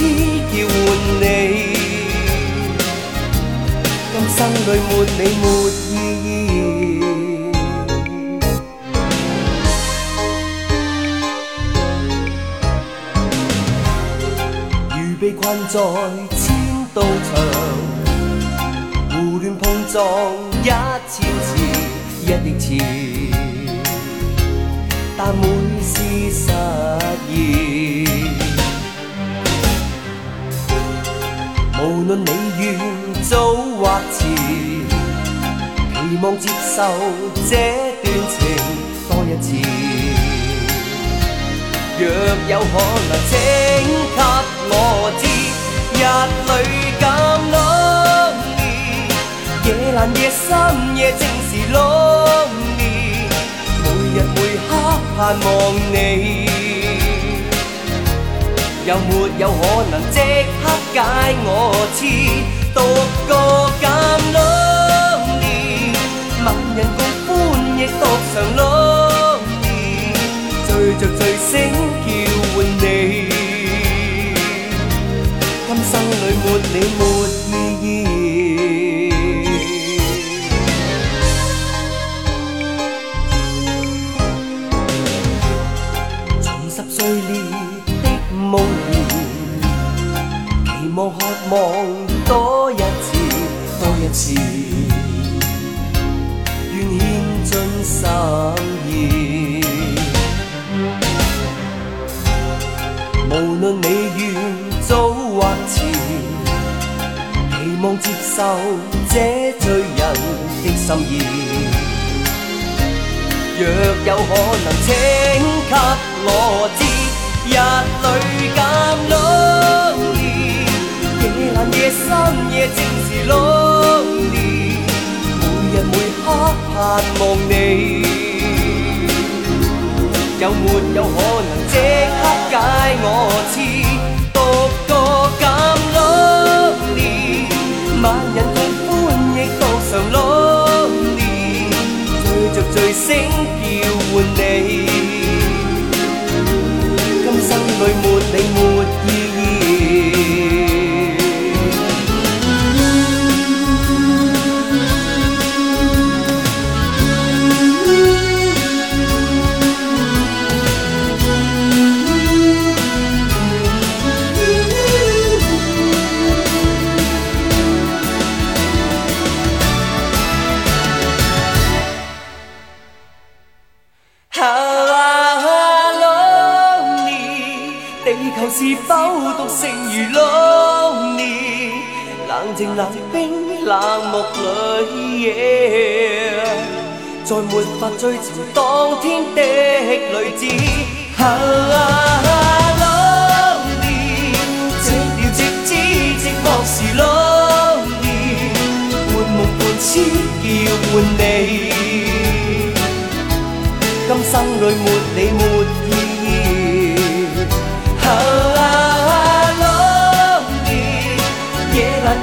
叫唤你，今生里没你没意义。如被困在千道墙，胡乱碰撞一千次、一亿次，但每是失意。望接受这段情多一次，若有可能，请给我知。日里感 lonely，夜阑夜深夜正是 lonely，每日每刻盼望你。有没有可能即刻解我痴？独个感 lonely。人共歡，亦獨嘗樂意，醉着醉醒叫喚你。今生裏沒你沒意義。重拾碎裂的夢兒，期望渴望。这醉人的心意，若有可能，请给我知。日里减 l 年，夜阑夜深夜正是 l 年。每日每刻盼望你。有没有可能即刻解我痴？雷聲叫喚你，今生裏沒你沒。剩如老年，冷靜冷冰冷漠裏夜，再沒法追尋當天的女子。啊老年，寂寥寂止，寂寞是老年，半夢半痴叫喚你，今生裏沒你沒。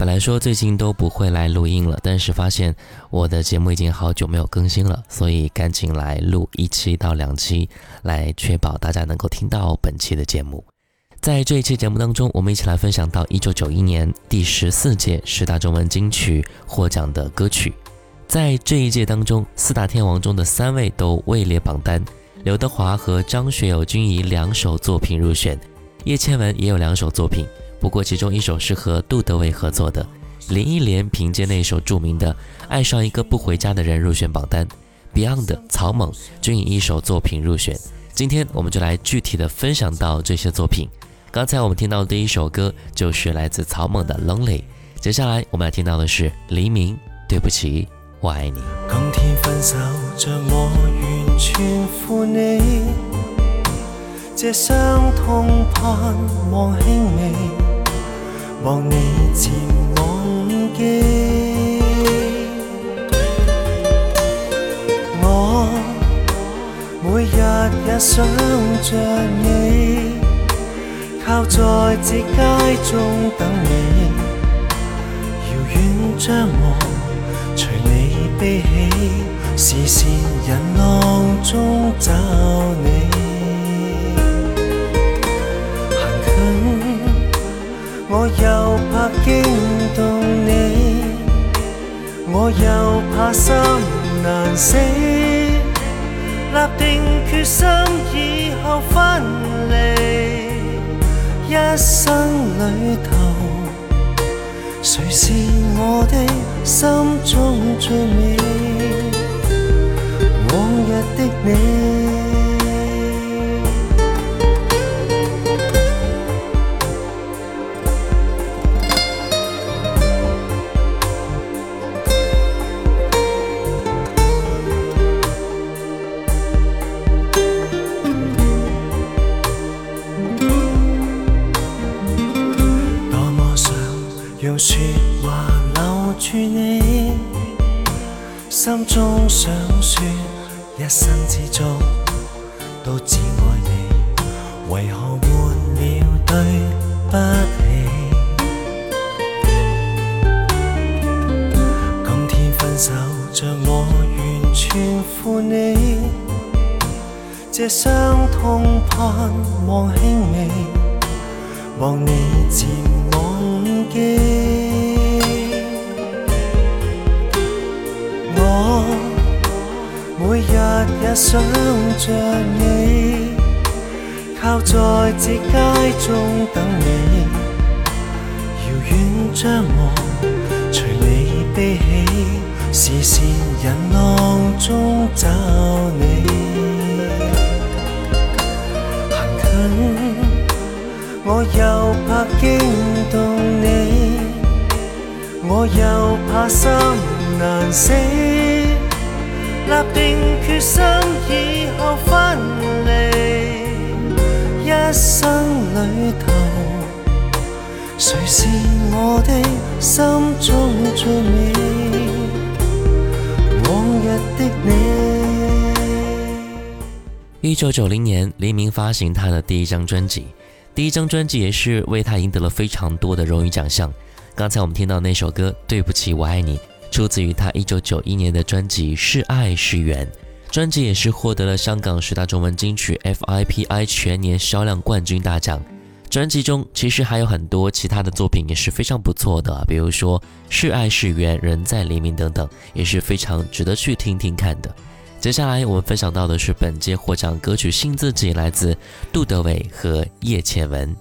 本来说最近都不会来录音了，但是发现我的节目已经好久没有更新了，所以赶紧来录一期到两期，来确保大家能够听到本期的节目。在这一期节目当中，我们一起来分享到一九九一年第十四届十大中文金曲获奖的歌曲。在这一届当中，四大天王中的三位都位列榜单，刘德华和张学友均以两首作品入选，叶倩文也有两首作品。不过其中一首是和杜德伟合作的，林忆莲凭借那首著名的《爱上一个不回家的人》入选榜单，Beyond、草蜢均以一首作品入选。今天我们就来具体的分享到这些作品。刚才我们听到的第一首歌就是来自草蜢的《Lonely》，接下来我们听到的是黎明《对不起，我爱你》。今天分手我完全你，痛盼望微。望你渐忘记，我每日也想着你，靠在这街中等你，遥远张望，随你悲喜，视线人浪中找你。我又怕惊动你，我又怕心难死。立定决心以后分离，一生里头，谁是我的心中最美？往日的你。心中想说，一生之中都只爱你，为何换了对不起？今天分手，像我完全负你，这伤痛盼望轻微，望你渐忘记。想着你，靠在这街中等你，遥远张望，随你悲喜，视线人浪中找你。行近，我又怕惊动你，我又怕心难死。立定决心心以后分离，一生谁是我的的中最美？往日你。一九九零年，黎明发行他的第一张专辑，第一张专辑也是为他赢得了非常多的荣誉奖项。刚才我们听到那首歌《对不起，我爱你》。出自于他一九九一年的专辑《是爱是缘》，专辑也是获得了香港十大中文金曲 FIPI 全年销量冠军大奖。专辑中其实还有很多其他的作品也是非常不错的，比如说《是爱是缘》《人在黎明》等等，也是非常值得去听听看的。接下来我们分享到的是本届获奖歌曲《信自己》，来自杜德伟和叶倩文。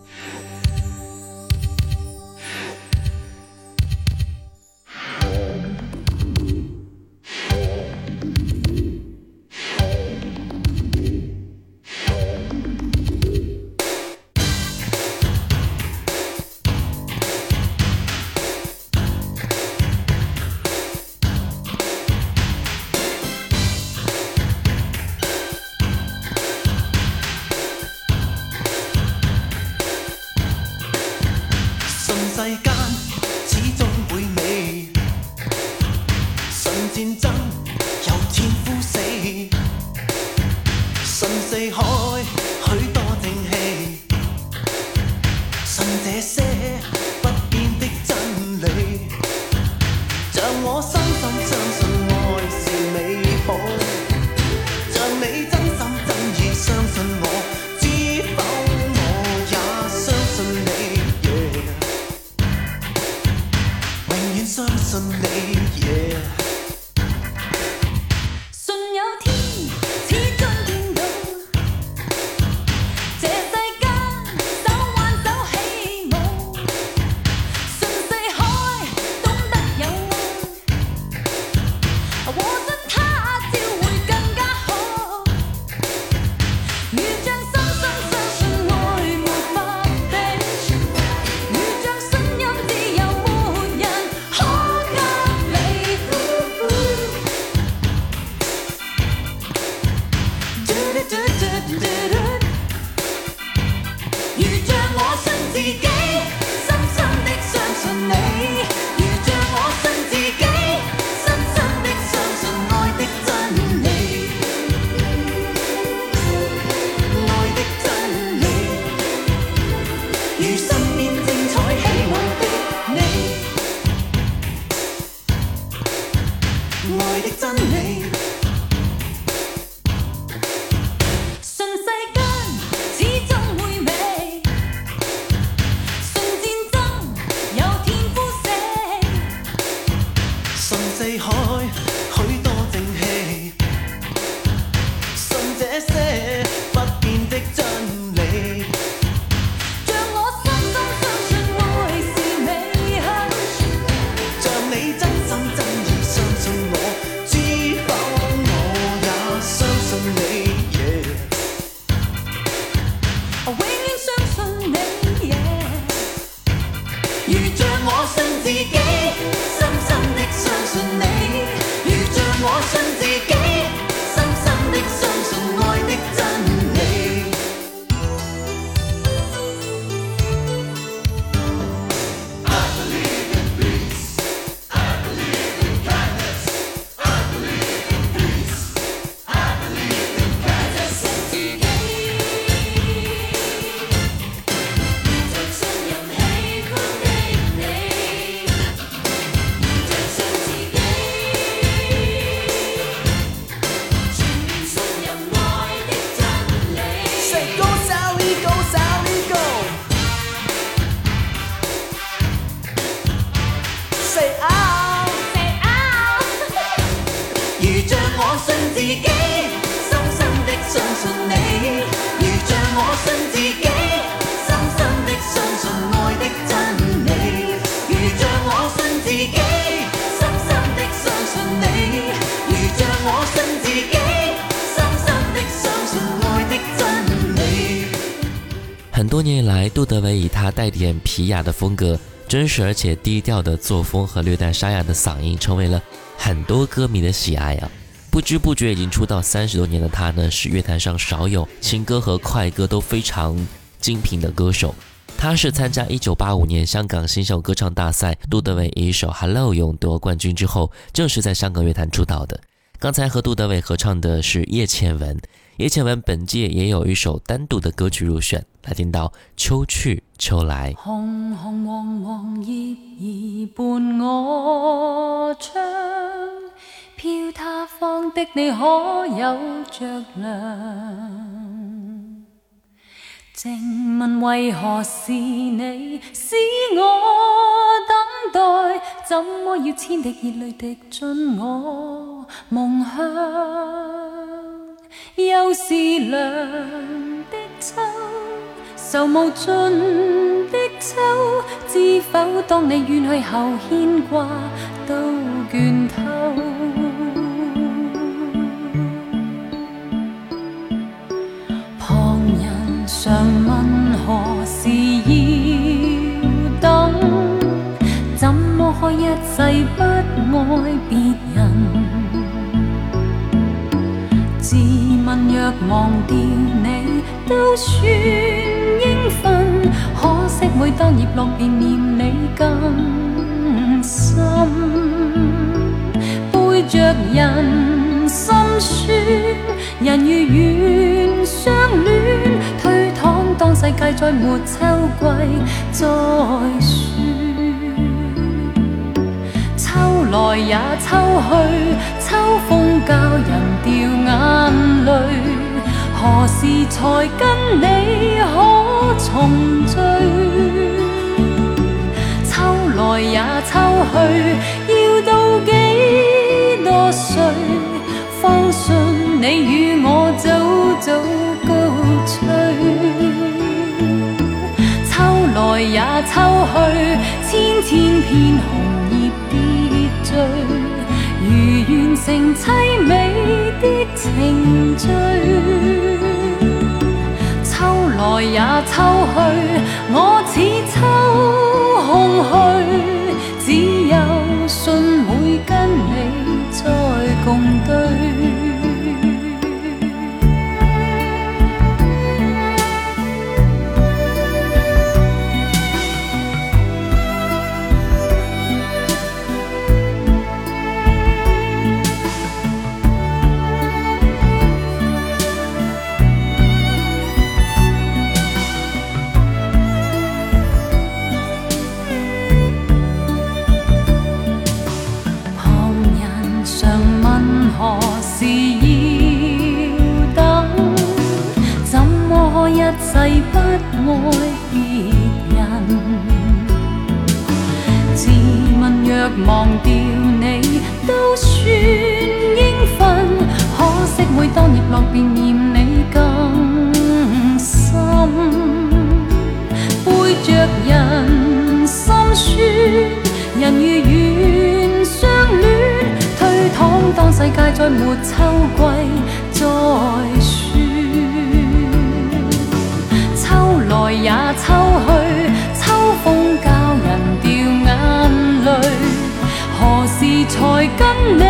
name. 皮雅的风格真实而且低调的作风和略带沙哑的嗓音，成为了很多歌迷的喜爱啊！不知不觉已经出道三十多年的他呢，是乐坛上少有情歌和快歌都非常精品的歌手。他是参加1985年香港新秀歌唱大赛，杜德伟一首《Hello》勇夺冠军之后，正是在香港乐坛出道的。刚才和杜德伟合唱的是叶倩文。也请问本届也有一首单独的歌曲入选来听到秋去秋来红红黄黄叶儿伴我唱飘他方的你可有着凉静问为何是你使我等待怎么要千滴热泪滴进我梦乡又是凉的秋，愁无尽的秋，知否？当你远去后，牵挂都倦透。旁人常问何时要等，怎么可一世不爱？别。若忘掉你都算应份，可惜每当叶落便念你更深，背着人心酸，人如愿相恋，推搪当世界再没秋季再。来也秋去，秋风教人掉眼泪。何时才跟你可重聚？秋来也秋去，要到几多岁，方信你与我早早告吹。秋来也秋去，千千片红。如完成凄美的情醉，秋来也秋去，我似秋空虚。爱别人，自问若忘掉你都算应份。可惜每当叶落，便念你更深，背着人心酸。人如愿相恋，推搪当世界再没秋季再。秋去，秋风教人掉眼泪，何时才跟你？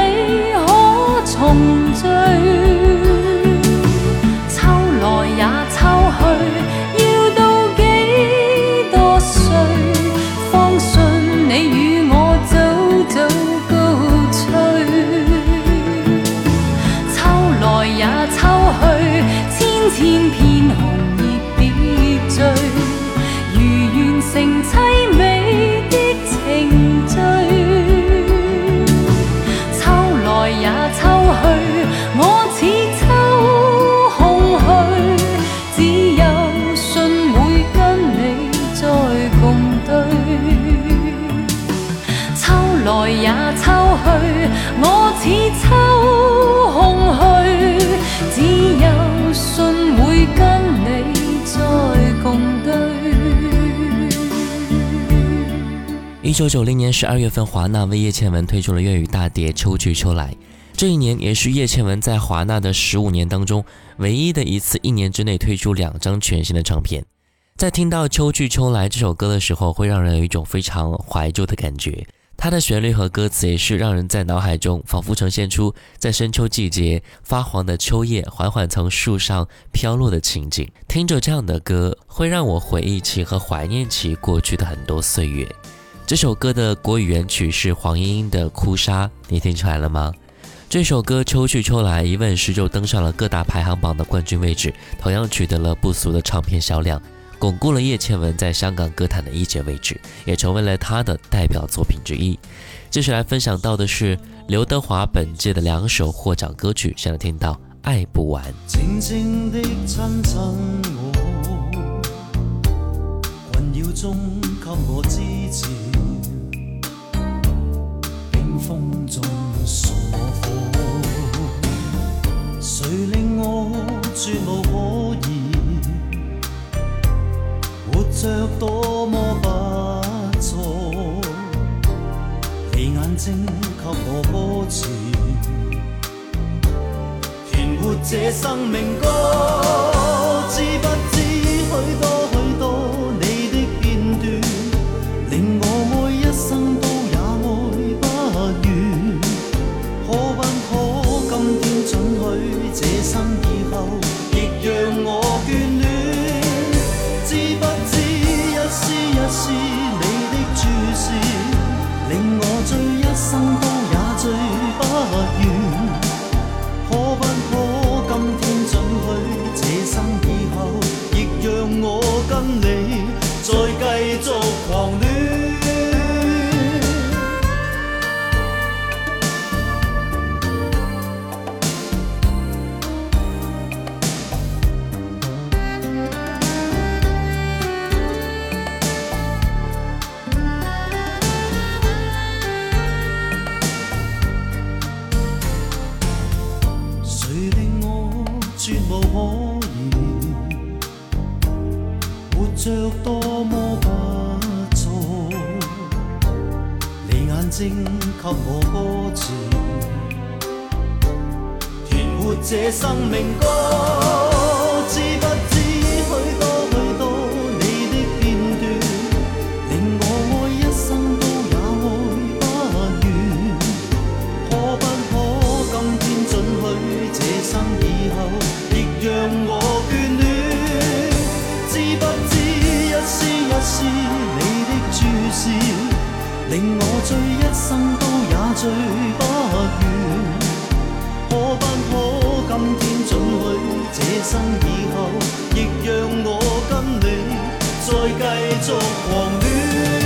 一九九零年十二月份，华纳为叶倩文推出了粤语大碟《秋去秋来》。这一年也是叶倩文在华纳的十五年当中唯一的一次一年之内推出两张全新的唱片。在听到《秋去秋来》这首歌的时候，会让人有一种非常怀旧的感觉。它的旋律和歌词也是让人在脑海中仿佛呈现出在深秋季节发黄的秋叶缓缓从树上飘落的情景。听着这样的歌，会让我回忆起和怀念起过去的很多岁月。这首歌的国语原曲是黄莺莺的《哭砂》，你听出来了吗？这首歌《秋去秋来》一问世就登上了各大排行榜的冠军位置，同样取得了不俗的唱片销量，巩固了叶倩文在香港歌坛的一姐位置，也成为了她的代表作品之一。接下来分享到的是刘德华本届的两首获奖歌曲，想来听到《爱不完》。风中送我火，谁令我绝无可以活着多么不错，你眼睛给我歌词，填活这生命歌，知不知许多？令我醉一生都也醉不完，可不可今天准许这生以后，亦让我跟你再继续狂恋。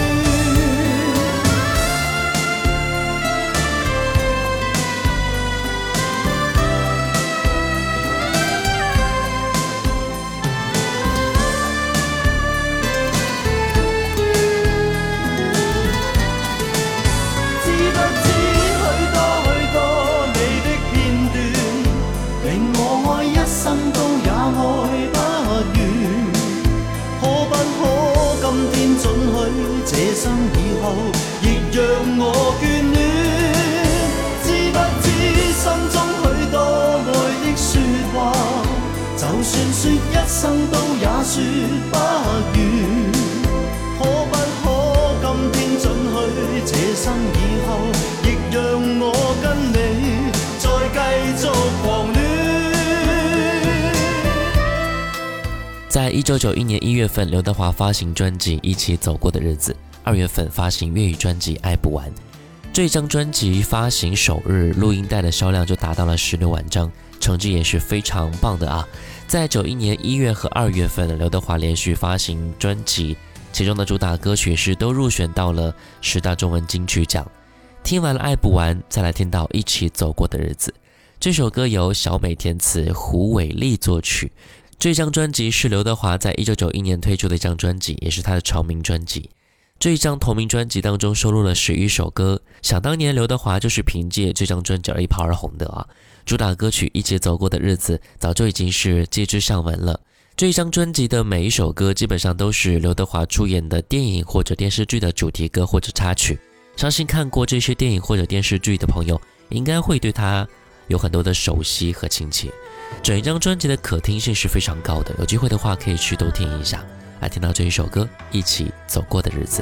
生都也说不完。可不可今天准许这生以后，亦让我跟你再继续狂恋？在一九九一年一月份，刘德华发行专辑《一起走过的日子》，二月份发行粤语专辑《爱不完》。这张专辑发行首日，录音带的销量就达到了十六万张，成绩也是非常棒的啊！在九一年一月和二月份，刘德华连续发行专辑，其中的主打歌曲是都入选到了十大中文金曲奖。听完了《爱不完》，再来听到《一起走过的日子》。这首歌由小美填词，胡伟立作曲。这张专辑是刘德华在一九九一年推出的一张专辑，也是他的成名专辑。这一张同名专辑当中收录了十余首歌。想当年，刘德华就是凭借这张专辑而一炮而红的啊。主打歌曲《一起走过的日子》早就已经是皆知上闻了。这一张专辑的每一首歌基本上都是刘德华出演的电影或者电视剧的主题歌或者插曲。相信看过这些电影或者电视剧的朋友，应该会对他有很多的熟悉和亲切。整一张专辑的可听性是非常高的，有机会的话可以去都听一下。来，听到这一首歌《一起走过的日子》。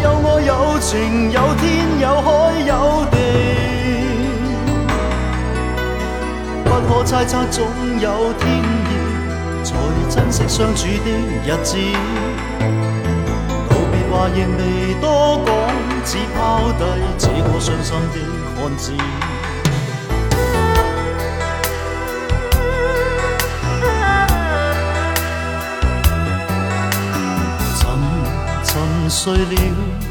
情有天有海有地，不可猜测，总有天意，才珍惜相处的日子。道别话仍未多讲，只抛低这个伤心的汉子。沉沉睡了。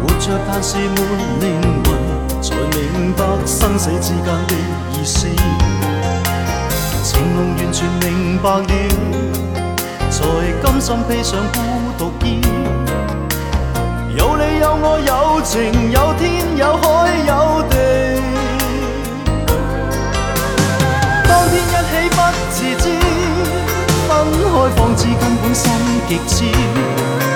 活着，但是没灵魂，才明白生死之间的意思。情浓完全明白了，才甘心披上孤独衣。有你有我有情，有天有海有地。当天一起不自知，分开方知根本心极痴。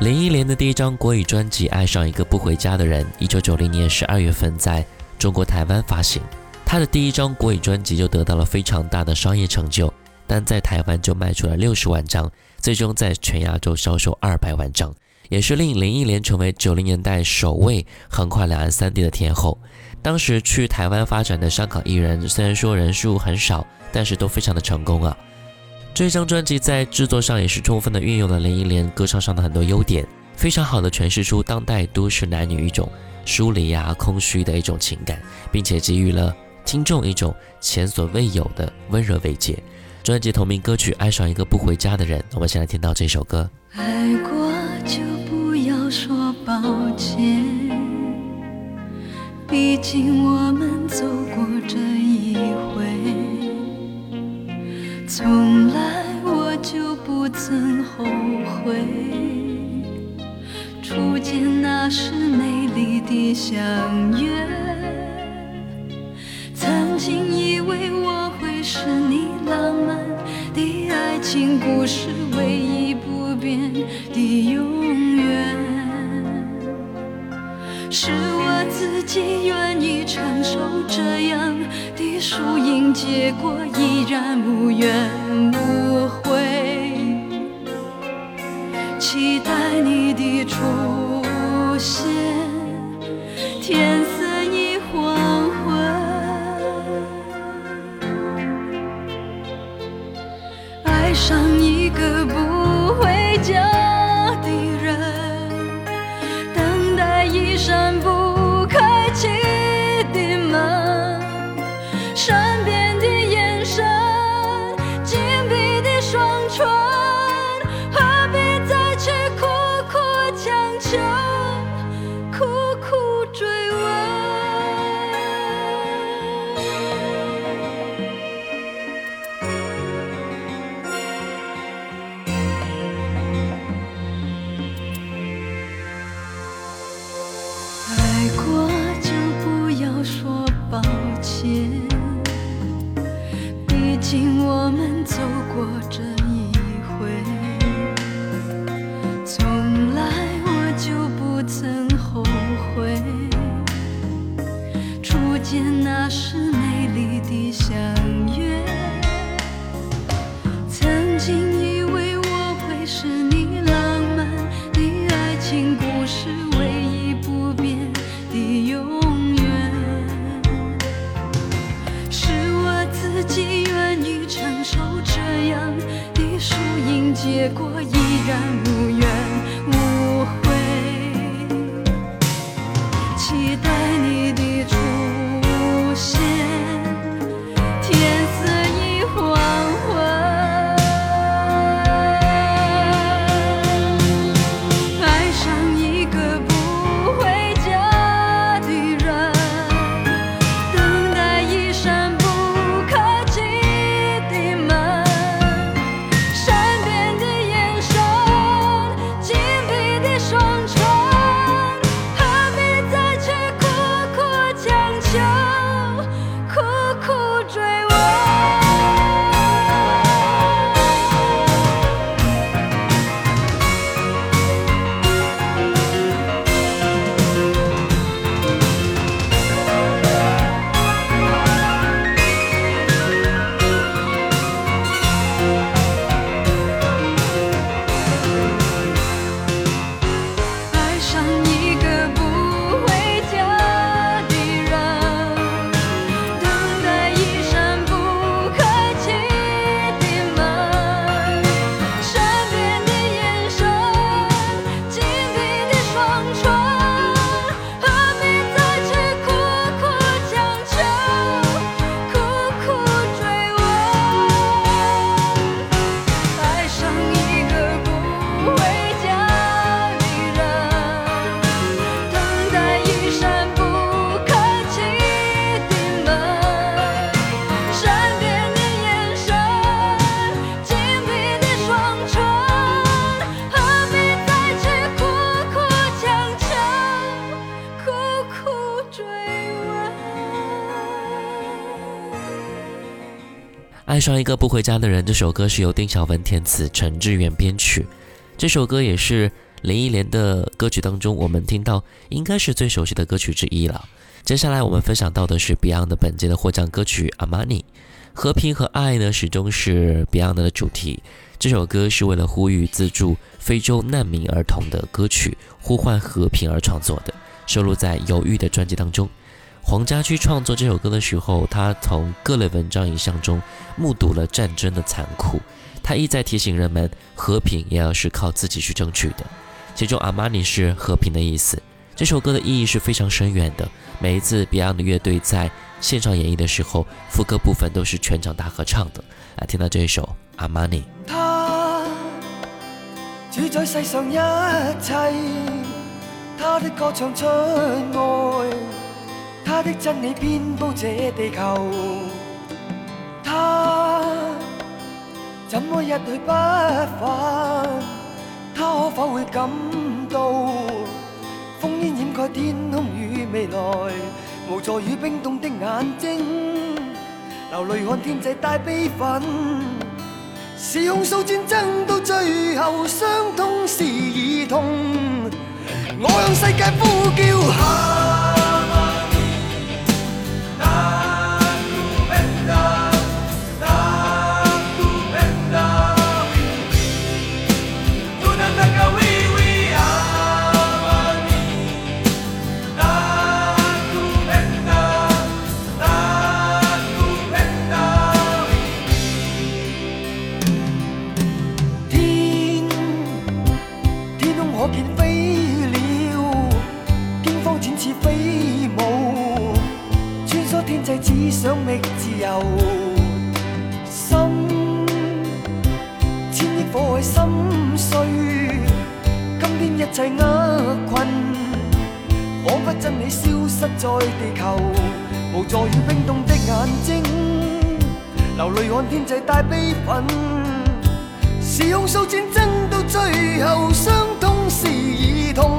林忆莲的第一张国语专辑《爱上一个不回家的人》，一九九零年十二月份在中国台湾发行。她的第一张国语专辑就得到了非常大的商业成就，单在台湾就卖出了六十万张，最终在全亚洲销售二百万张，也是令林忆莲成为九零年代首位横跨两岸三地的天后。当时去台湾发展的香港艺人，虽然说人数很少，但是都非常的成功啊。这张专辑在制作上也是充分的运用了林忆莲歌唱上的很多优点，非常好的诠释出当代都市男女一种疏离啊、空虚的一种情感，并且给予了听众一种前所未有的温柔慰藉。专辑同名歌曲《爱上一个不回家的人》，我们先来听到这首歌。爱过就不要说抱歉，毕竟我们走过这一回。从来我就不曾后悔，初见那时美丽的相约，曾经以为我会是你浪漫的爱情故事唯一不变的永远。是我自己愿意承受这样的输赢结果，依然无怨无悔，期待你的出现，天。上一个不回家的人，这首歌是由丁晓文填词，陈志远编曲。这首歌也是林忆莲的歌曲当中，我们听到应该是最熟悉的歌曲之一了。接下来我们分享到的是 Beyond 的本届的获奖歌曲《Amani》。和平和爱呢，始终是 Beyond 的主题。这首歌是为了呼吁资助非洲难民儿童的歌曲，呼唤和平而创作的，收录在《犹豫》的专辑当中。黄家驹创作这首歌的时候，他从各类文章影像中目睹了战争的残酷，他一再提醒人们，和平也要是靠自己去争取的。其中“阿玛尼”是和平的意思。这首歌的意义是非常深远的。每一次 Beyond 乐队在现场演绎的时候，副歌部分都是全场大合唱的。来，听到这一首“阿玛尼”。他的真理遍布這地球，他怎麼一去不返？他可否會感到烽煙掩蓋天空與未來？無助与冰凍的眼睛，流淚看天際帶悲憤，是控诉戰爭到最後，傷痛是兒童。我向世界呼叫。只想觅自由，心千亿火海心碎，今天一切厄困，仿佛真理消失在地球，无助与冰冻的眼睛，流泪看天际带悲愤，是用数战争到最后，伤痛是儿童，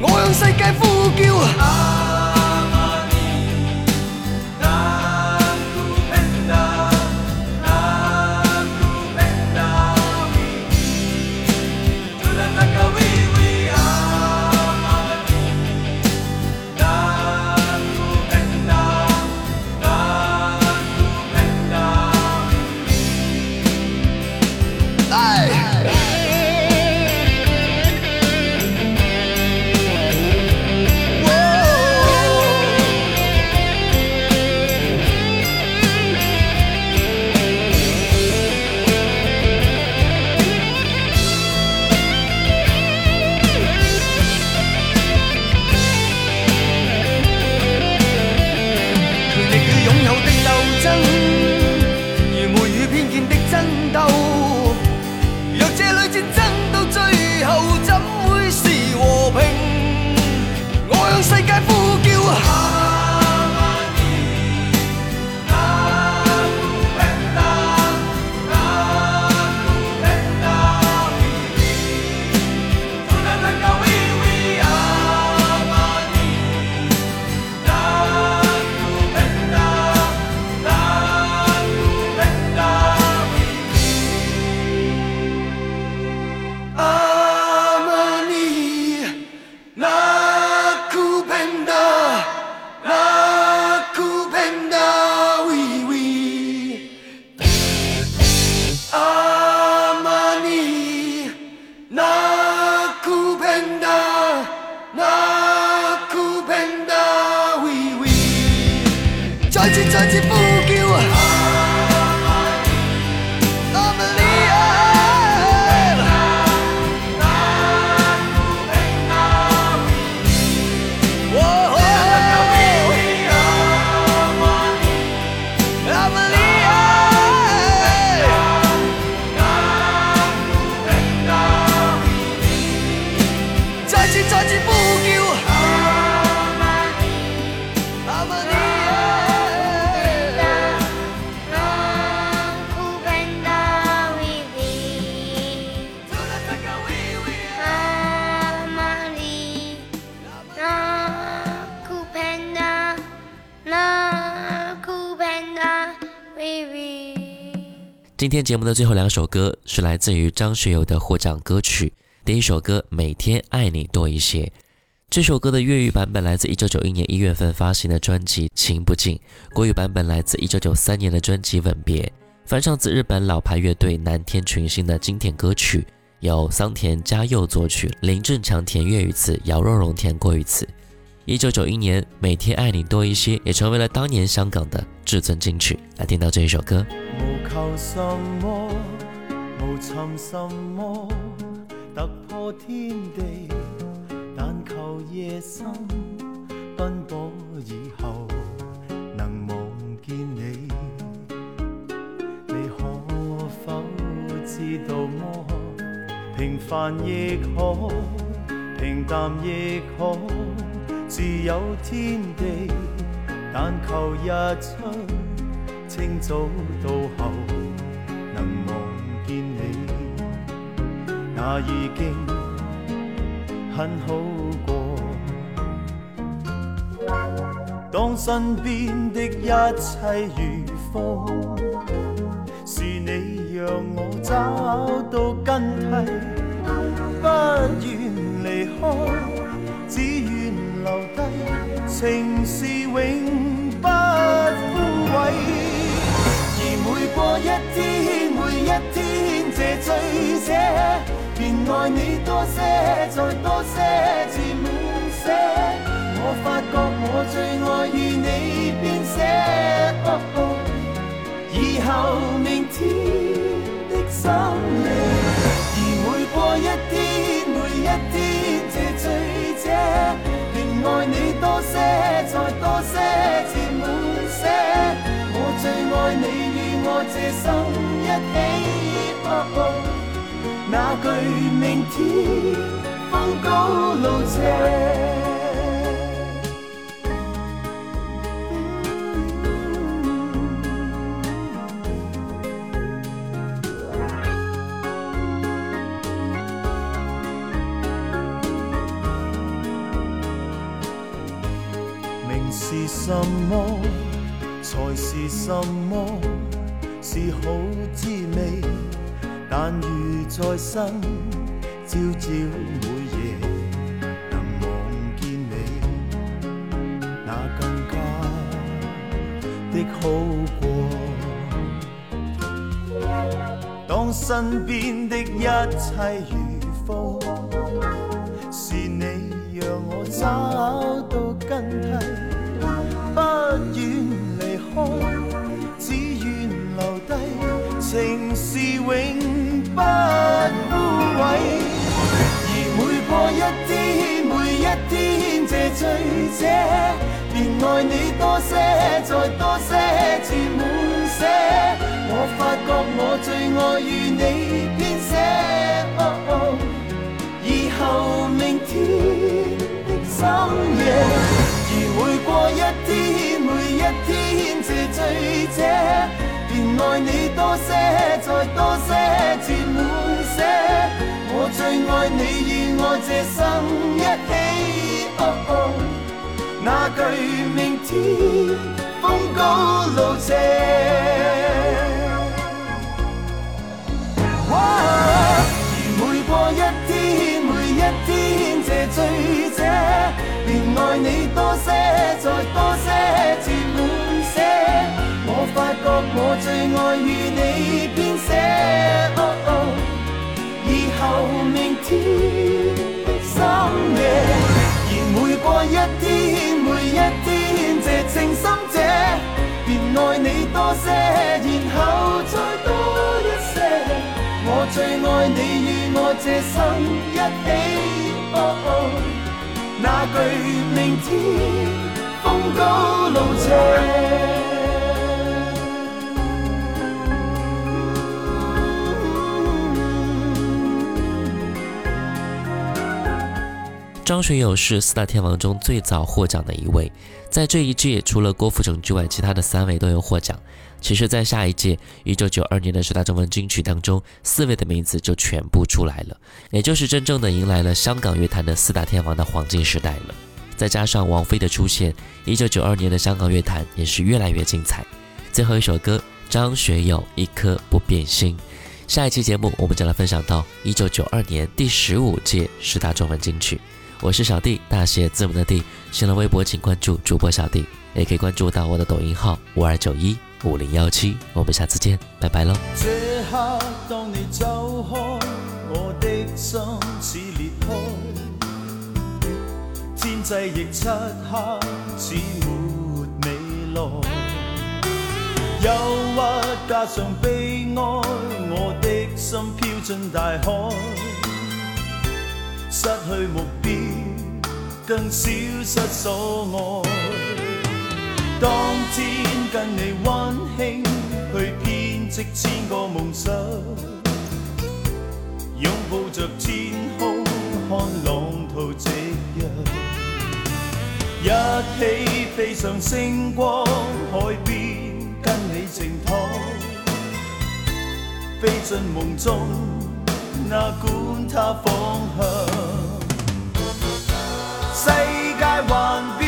我向世界呼叫。节目的最后两首歌是来自于张学友的获奖歌曲。第一首歌《每天爱你多一些》，这首歌的粤语版本来自1991年1月份发行的专辑《情不尽》，国语版本来自1993年的专辑《吻别》，翻唱自日本老牌乐队南天群星的经典歌曲，由桑田佳佑作曲，林振强填粤语词，姚若龙填国语词。一九九一年，《每天爱你多一些》也成为了当年香港的至尊金曲。来听到这一首歌。无求什么，无寻什么，突破天地，但求夜深奔波以后能望见你。你可否知道么？平凡亦可，平淡亦可。自有天地，但求日出，清早到后能望见你，那已经很好过。当身边的一切如风，是你让我找到根蒂，不愿离开，只。留低情是永不枯萎，而每过一天，每一天这醉者便爱你多些，再多些，字满写。我发觉我最爱与你编写，以后明天的心。些满些，我最爱你与我这心一起。那句明天风高路斜。什么才是什么？是好滋味。但如在生，朝朝每夜能望见你，那更加的好过。当身边的一切如风，是你让我找到根蒂。只愿留低情是永不枯萎，而每过一天，每一天这醉者，便爱你多些，再多些，至满些。我发觉我最爱与你编写，以后明天的深夜。过一天，每一天，这醉者，愿爱你多些，再多些，至满泻。我最爱你，与爱这生一起。那句明天风高路斜。而每过一天，每一天，这醉。爱你多些，再多些，至满些。我发觉我最爱与你编写。以后明天的深夜，而每过一天，每一天，这情深者，便爱你多些，然后再多一些。我最爱你与我这生一起。那句，明天风高路斜。张学友是四大天王中最早获奖的一位，在这一届除了郭富城之外，其他的三位都有获奖。其实，在下一届一九九二年的十大中文金曲当中，四位的名字就全部出来了，也就是真正的迎来了香港乐坛的四大天王的黄金时代了。再加上王菲的出现，一九九二年的香港乐坛也是越来越精彩。最后一首歌，张学友一颗不变心。下一期节目，我们将来分享到一九九二年第十五届十大中文金曲。我是小弟，大写字母的弟。新浪微博请关注主播小弟，也可以关注到我的抖音号五二九一五零幺七。我们下次见，拜拜喽。这刻当你走开，我的心似裂开，天际亦漆黑，似没未来。忧郁加上悲哀，我的心飘进大海。失去目标，更消失所爱。当天跟你温馨去编织千个梦想，拥抱着天空看浪涛夕阳，一起飞上星光海边，跟你静躺，飞进梦中。那管它方向，世界万变。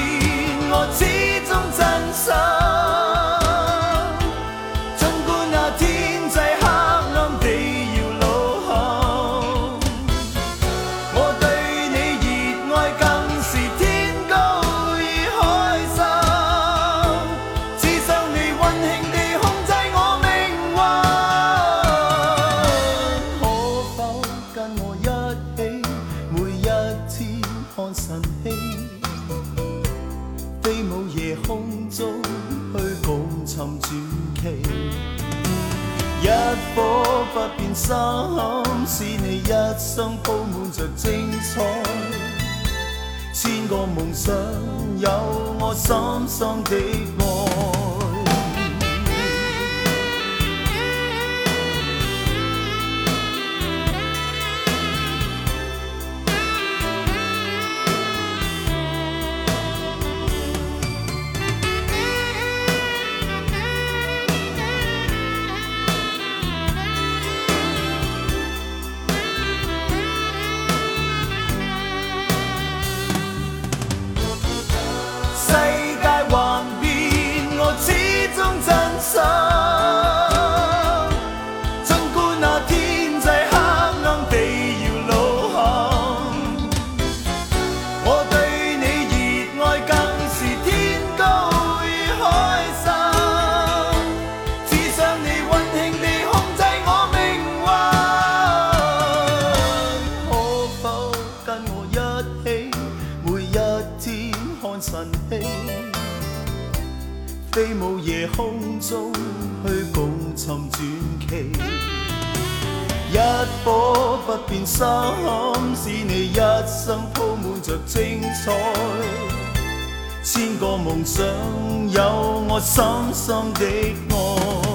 个梦想，有我心心的。变心，使你一生铺满着精彩。千个梦想，有我深深的爱。